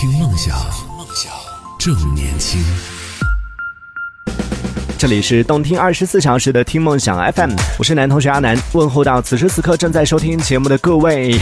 听梦想，正年轻。这里是动听二十四小时的听梦想 FM，我是男同学阿南，问候到此时此刻正在收听节目的各位。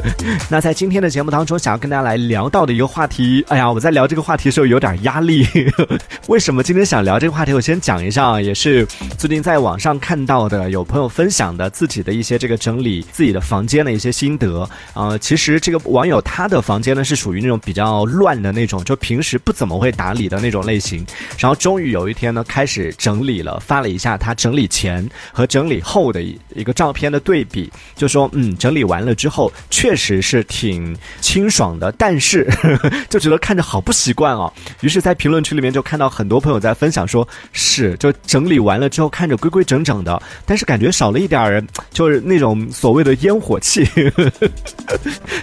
那在今天的节目当中，想要跟大家来聊到的一个话题，哎呀，我在聊这个话题的时候有点压力。为什么今天想聊这个话题？我先讲一下，也是最近在网上看到的，有朋友分享的自己的一些这个整理自己的房间的一些心得。呃，其实这个网友他的房间呢是属于那种比较乱的那种，就平时不怎么会打理的那种类型。然后终于有一天呢，开始。整理了，发了一下他整理前和整理后的一个照片的对比，就说嗯，整理完了之后确实是挺清爽的，但是呵呵 就觉得看着好不习惯哦。于是，在评论区里面就看到很多朋友在分享，说是就整理完了之后看着规规整整的，但是感觉少了一点儿，就是那种所谓的烟火气。呵 呵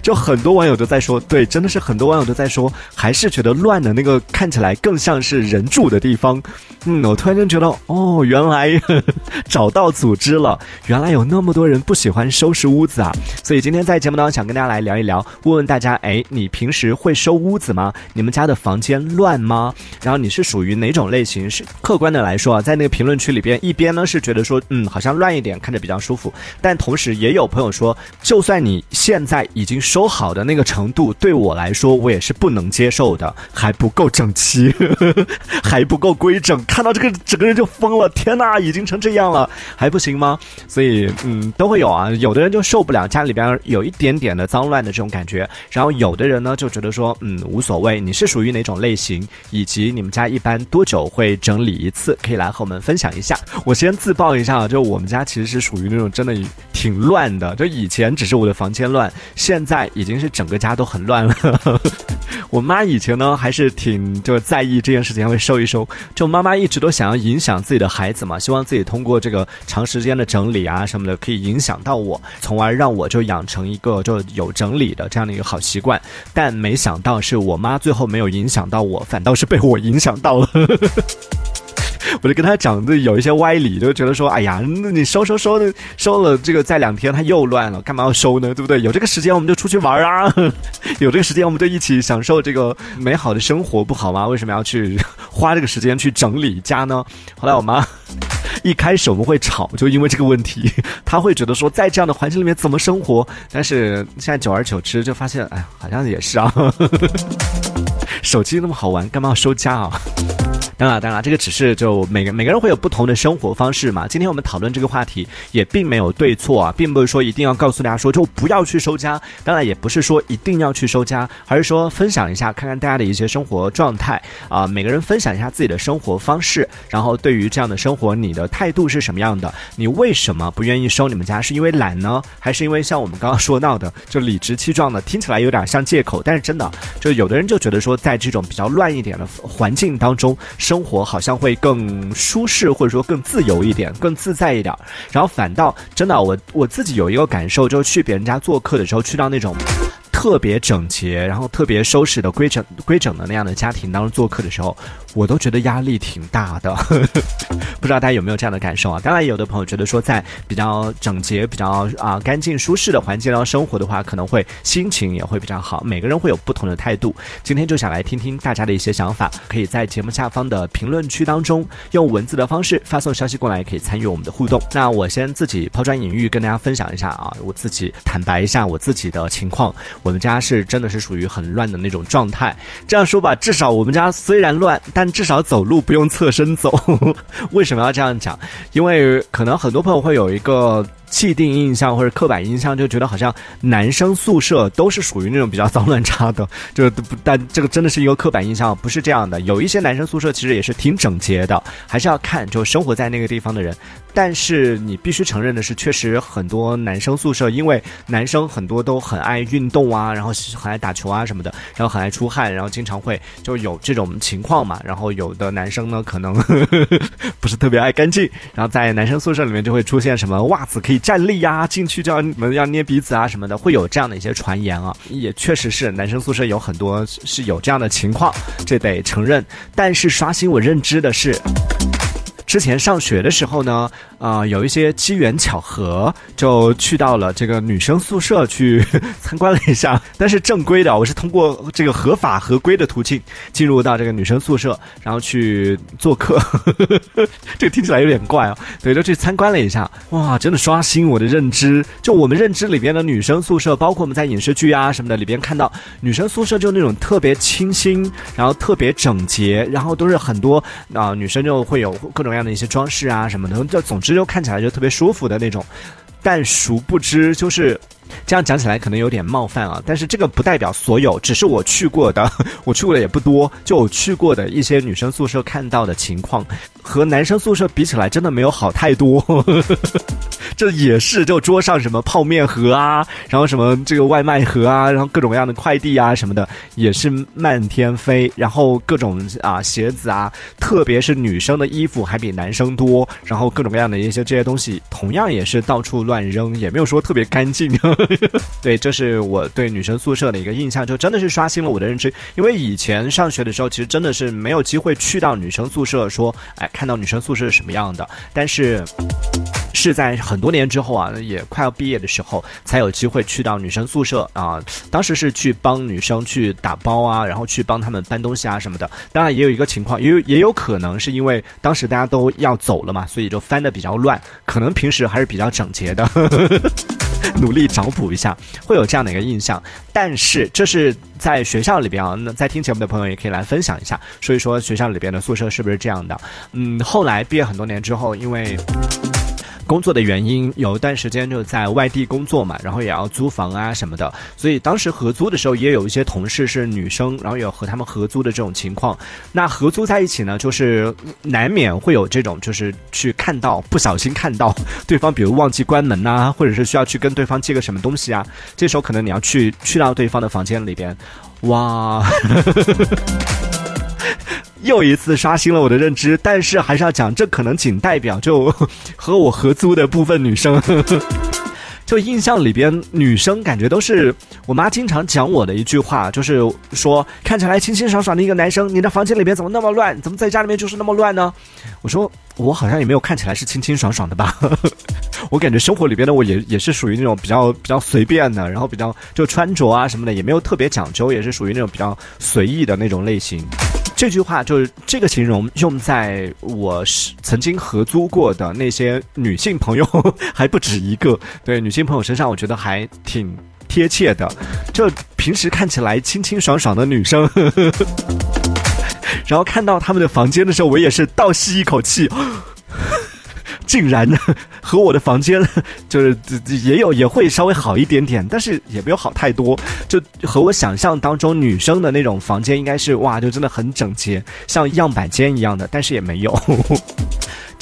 就很多网友都在说，对，真的是很多网友都在说，还是觉得乱的那个看起来更像是人住的地方。嗯，我突然间。觉得哦，原来 找到组织了，原来有那么多人不喜欢收拾屋子啊！所以今天在节目当中想跟大家来聊一聊，问问大家，哎，你平时会收屋子吗？你们家的房间乱吗？然后你是属于哪种类型？是客观的来说啊，在那个评论区里边，一边呢是觉得说，嗯，好像乱一点，看着比较舒服，但同时也有朋友说，就算你现在已经收好的那个程度，对我来说我也是不能接受的，还不够整齐，还不够规整，看到这个整。人就疯了，天哪，已经成这样了，还不行吗？所以，嗯，都会有啊。有的人就受不了家里边有一点点的脏乱的这种感觉，然后有的人呢就觉得说，嗯，无所谓。你是属于哪种类型？以及你们家一般多久会整理一次？可以来和我们分享一下。我先自曝一下啊，就我们家其实是属于那种真的挺乱的。就以前只是我的房间乱，现在已经是整个家都很乱了。我妈以前呢还是挺就在意这件事情，会收一收。就妈妈一直都想要影响自己的孩子嘛，希望自己通过这个长时间的整理啊什么的，可以影响到我，从而让我就养成一个就有整理的这样的一个好习惯。但没想到是我妈最后没有影响到我，反倒是被我影响到了。我就跟他讲的有一些歪理，就觉得说，哎呀，那你收收收的收了这个，再两天它又乱了，干嘛要收呢？对不对？有这个时间我们就出去玩啊，有这个时间我们就一起享受这个美好的生活，不好吗？为什么要去花这个时间去整理家呢？后来我妈 一开始我们会吵，就因为这个问题，她会觉得说，在这样的环境里面怎么生活？但是现在久而久之就发现，哎，好像也是啊，手机那么好玩，干嘛要收家啊？当然，当然，这个只是就每个每个人会有不同的生活方式嘛。今天我们讨论这个话题也并没有对错啊，并不是说一定要告诉大家说就不要去收家。当然，也不是说一定要去收家，而是说分享一下，看看大家的一些生活状态啊。每个人分享一下自己的生活方式，然后对于这样的生活，你的态度是什么样的？你为什么不愿意收你们家？是因为懒呢，还是因为像我们刚刚说到的，就理直气壮的，听起来有点像借口，但是真的，就有的人就觉得说，在这种比较乱一点的环境当中。生生活好像会更舒适，或者说更自由一点，更自在一点。然后反倒真的，我我自己有一个感受，就是去别人家做客的时候，去到那种。特别整洁，然后特别收拾的规整规整的那样的家庭当中做客的时候，我都觉得压力挺大的。不知道大家有没有这样的感受啊？当然，有的朋友觉得说在比较整洁、比较啊干净、舒适的环境当中生活的话，可能会心情也会比较好。每个人会有不同的态度。今天就想来听听大家的一些想法，可以在节目下方的评论区当中用文字的方式发送消息过来，可以参与我们的互动。那我先自己抛砖引玉，跟大家分享一下啊，我自己坦白一下我自己的情况。我们家是真的是属于很乱的那种状态。这样说吧，至少我们家虽然乱，但但至少走路不用侧身走。为什么要这样讲？因为可能很多朋友会有一个。既定印象或者刻板印象，就觉得好像男生宿舍都是属于那种比较脏乱差的，就但这个真的是一个刻板印象，不是这样的。有一些男生宿舍其实也是挺整洁的，还是要看就生活在那个地方的人。但是你必须承认的是，确实很多男生宿舍，因为男生很多都很爱运动啊，然后很爱打球啊什么的，然后很爱出汗，然后经常会就有这种情况嘛。然后有的男生呢，可能 不是特别爱干净，然后在男生宿舍里面就会出现什么袜子可以。站立呀，进去就要你们要捏鼻子啊什么的，会有这样的一些传言啊，也确实是男生宿舍有很多是有这样的情况，这得承认。但是刷新我认知的是。之前上学的时候呢，啊，有一些机缘巧合，就去到了这个女生宿舍去 参观了一下。但是正规的，我是通过这个合法合规的途径进入到这个女生宿舍，然后去做客。这个听起来有点怪啊，对，就去参观了一下。哇，真的刷新我的认知。就我们认知里边的女生宿舍，包括我们在影视剧啊什么的里边看到女生宿舍，就那种特别清新，然后特别整洁，然后都是很多啊女生就会有各种各样的一些装饰啊什么的，就总之就看起来就特别舒服的那种。但殊不知，就是这样讲起来可能有点冒犯啊，但是这个不代表所有，只是我去过的，我去过的也不多，就我去过的一些女生宿舍看到的情况，和男生宿舍比起来，真的没有好太多。这也是，就桌上什么泡面盒啊，然后什么这个外卖盒啊，然后各种各样的快递啊什么的，也是漫天飞。然后各种啊鞋子啊，特别是女生的衣服还比男生多。然后各种各样的一些这些东西，同样也是到处乱扔，也没有说特别干净。对，这是我对女生宿舍的一个印象，就真的是刷新了我的认知。因为以前上学的时候，其实真的是没有机会去到女生宿舍，说哎看到女生宿舍是什么样的。但是。是在很多年之后啊，也快要毕业的时候，才有机会去到女生宿舍啊。当时是去帮女生去打包啊，然后去帮他们搬东西啊什么的。当然也有一个情况，也有也有可能是因为当时大家都要走了嘛，所以就翻的比较乱。可能平时还是比较整洁的，努力找补一下，会有这样的一个印象。但是这是在学校里边啊，那在听节目的朋友也可以来分享一下，说一说学校里边的宿舍是不是这样的。嗯，后来毕业很多年之后，因为。工作的原因，有一段时间就在外地工作嘛，然后也要租房啊什么的，所以当时合租的时候也有一些同事是女生，然后有和他们合租的这种情况。那合租在一起呢，就是难免会有这种，就是去看到不小心看到对方，比如忘记关门呐，或者是需要去跟对方借个什么东西啊，这时候可能你要去去到对方的房间里边，哇。又一次刷新了我的认知，但是还是要讲，这可能仅代表就 和我合租的部分女生，就印象里边女生感觉都是我妈经常讲我的一句话，就是说看起来清清爽爽的一个男生，你的房间里边怎么那么乱？怎么在家里面就是那么乱呢？我说我好像也没有看起来是清清爽爽的吧，我感觉生活里边的我也也是属于那种比较比较随便的，然后比较就穿着啊什么的也没有特别讲究，也是属于那种比较随意的那种类型。这句话就是这个形容用在我是曾经合租过的那些女性朋友还不止一个，对女性朋友身上，我觉得还挺贴切的。就平时看起来清清爽爽的女生，然后看到他们的房间的时候，我也是倒吸一口气。竟然呢，和我的房间就是也有也会稍微好一点点，但是也没有好太多。就和我想象当中女生的那种房间应该是哇，就真的很整洁，像样板间一样的，但是也没有。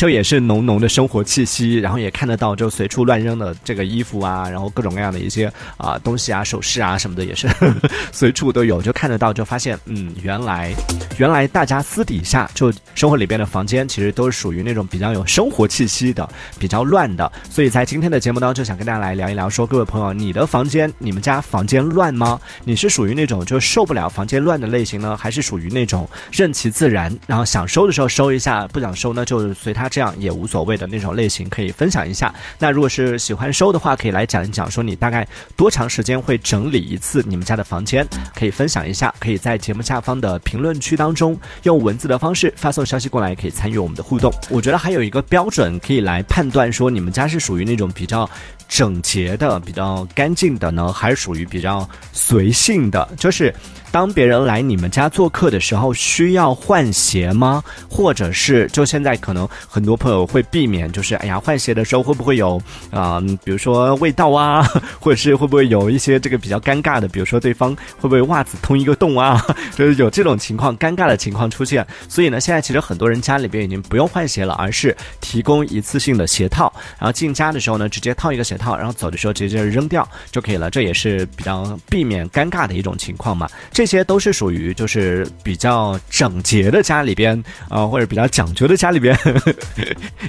就也是浓浓的生活气息，然后也看得到就随处乱扔的这个衣服啊，然后各种各样的一些啊东西啊、首饰啊什么的也是 随处都有，就看得到，就发现嗯，原来原来大家私底下就生活里边的房间其实都是属于那种比较有生活气息的、比较乱的。所以在今天的节目当中，就想跟大家来聊一聊，说各位朋友，你的房间、你们家房间乱吗？你是属于那种就受不了房间乱的类型呢，还是属于那种任其自然，然后想收的时候收一下，不想收呢就随他。这样也无所谓的那种类型，可以分享一下。那如果是喜欢收的话，可以来讲一讲，说你大概多长时间会整理一次你们家的房间，可以分享一下。可以在节目下方的评论区当中用文字的方式发送消息过来，可以参与我们的互动。我觉得还有一个标准可以来判断，说你们家是属于那种比较整洁的、比较干净的呢，还是属于比较随性的，就是。当别人来你们家做客的时候，需要换鞋吗？或者是就现在可能很多朋友会避免，就是哎呀换鞋的时候会不会有啊，比如说味道啊，或者是会不会有一些这个比较尴尬的，比如说对方会不会袜子通一个洞啊，就是有这种情况尴尬的情况出现。所以呢，现在其实很多人家里边已经不用换鞋了，而是提供一次性的鞋套，然后进家的时候呢，直接套一个鞋套。然后走的时候直接扔掉就可以了，这也是比较避免尴尬的一种情况嘛。这些都是属于就是比较整洁的家里边啊，或者比较讲究的家里边，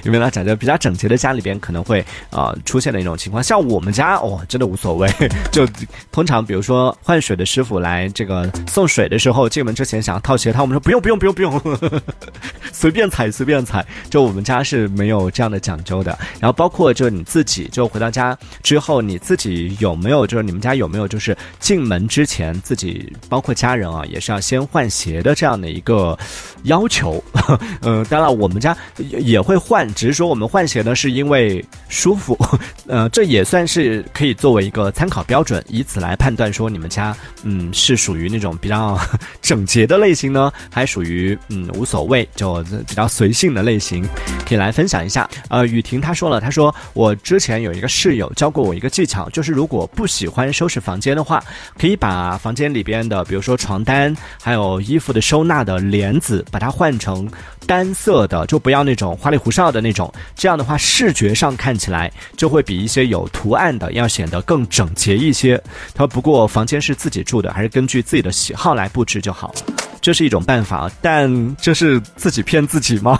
有没有讲究比较整洁的家里边可能会啊出现的一种情况。像我们家哦，真的无所谓，就通常比如说换水的师傅来这个送水的时候，进门之前想要套鞋套，我们说不用不用不用不用，随便踩随便踩。就我们家是没有这样的讲究的。然后包括就你自己，就回到家之后，你自己有没有就是你们家有没有就是进门之前自己包括家人啊，也是要先换鞋的这样的一个要求。嗯，当然我们家也会换，只是说我们换鞋呢是因为舒服。呃，这也算是可以作为一个参考标准，以此来判断说你们家嗯是属于那种比较 整洁的类型呢，还属于嗯无所谓就比较随性的类型，可以来分享一下。呃，雨婷她说了，她说我之前有一个室友教过我一个技巧，就是如果不喜欢收拾房间的话，可以把房间里边的，比如说床单，还有衣服的收纳的帘子，把它换成单色的，就不要那种花里胡哨的那种，这样的话视觉上看起来就会比一些有图案的要显得更整洁一些。他说，不过房间是自己住的，还是根据自己的喜好来布置就好，这是一种办法，但这是自己骗自己吗？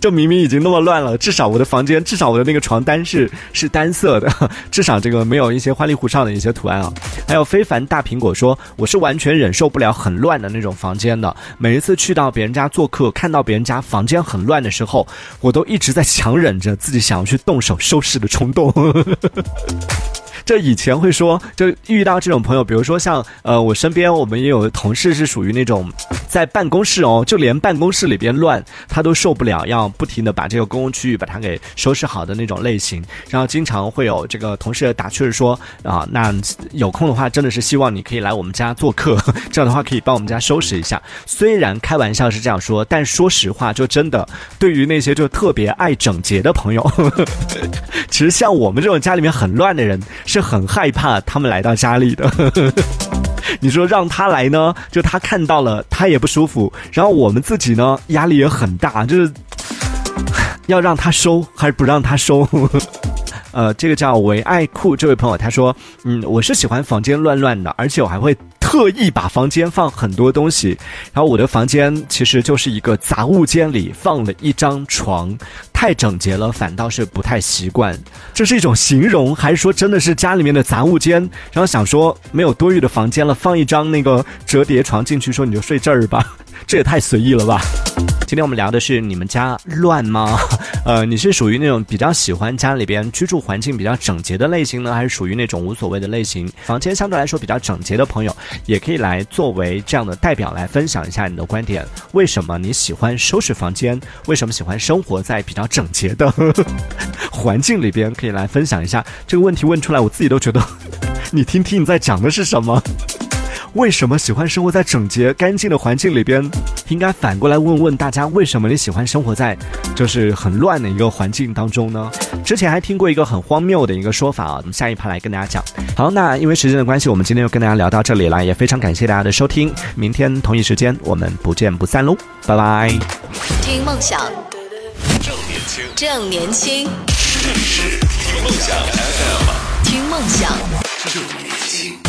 就明明已经那么乱了，至少我的房间，至少我的那个床单是是单色的，至少这个没有一些花里胡哨的一些图案啊。还有非凡大苹果说，我是完全忍受不了很乱的那种房间的。每一次去到别人家做客，看到别人家房间很乱的时候，我都一直在强忍着自己想要去动手收拾的冲动。这以前会说，就遇到这种朋友，比如说像呃，我身边我们也有同事是属于那种，在办公室哦，就连办公室里边乱，他都受不了，要不停的把这个公共区域把它给收拾好的那种类型。然后经常会有这个同事打趣说啊，那有空的话，真的是希望你可以来我们家做客，这样的话可以帮我们家收拾一下。虽然开玩笑是这样说，但说实话，就真的对于那些就特别爱整洁的朋友，其实像我们这种家里面很乱的人。是很害怕他们来到家里的。你说让他来呢，就他看到了他也不舒服，然后我们自己呢压力也很大，就是 要让他收还是不让他收？呃，这个叫唯爱酷这位朋友他说，嗯，我是喜欢房间乱乱的，而且我还会特意把房间放很多东西，然后我的房间其实就是一个杂物间里放了一张床。太整洁了，反倒是不太习惯。这是一种形容，还是说真的是家里面的杂物间？然后想说没有多余的房间了，放一张那个折叠床进去，说你就睡这儿吧。这也太随意了吧！今天我们聊的是你们家乱吗？呃，你是属于那种比较喜欢家里边居住环境比较整洁的类型呢，还是属于那种无所谓的类型？房间相对来说比较整洁的朋友，也可以来作为这样的代表来分享一下你的观点。为什么你喜欢收拾房间？为什么喜欢生活在比较整洁的 环境里边？可以来分享一下这个问题问出来，我自己都觉得，你听听你在讲的是什么。为什么喜欢生活在整洁干净的环境里边？应该反过来问问大家，为什么你喜欢生活在就是很乱的一个环境当中呢？之前还听过一个很荒谬的一个说法啊，我们下一趴来跟大家讲。好，那因为时间的关系，我们今天就跟大家聊到这里了，也非常感谢大家的收听。明天同一时间，我们不见不散喽，拜拜。听梦想，正年轻。听梦想听梦想。正年轻。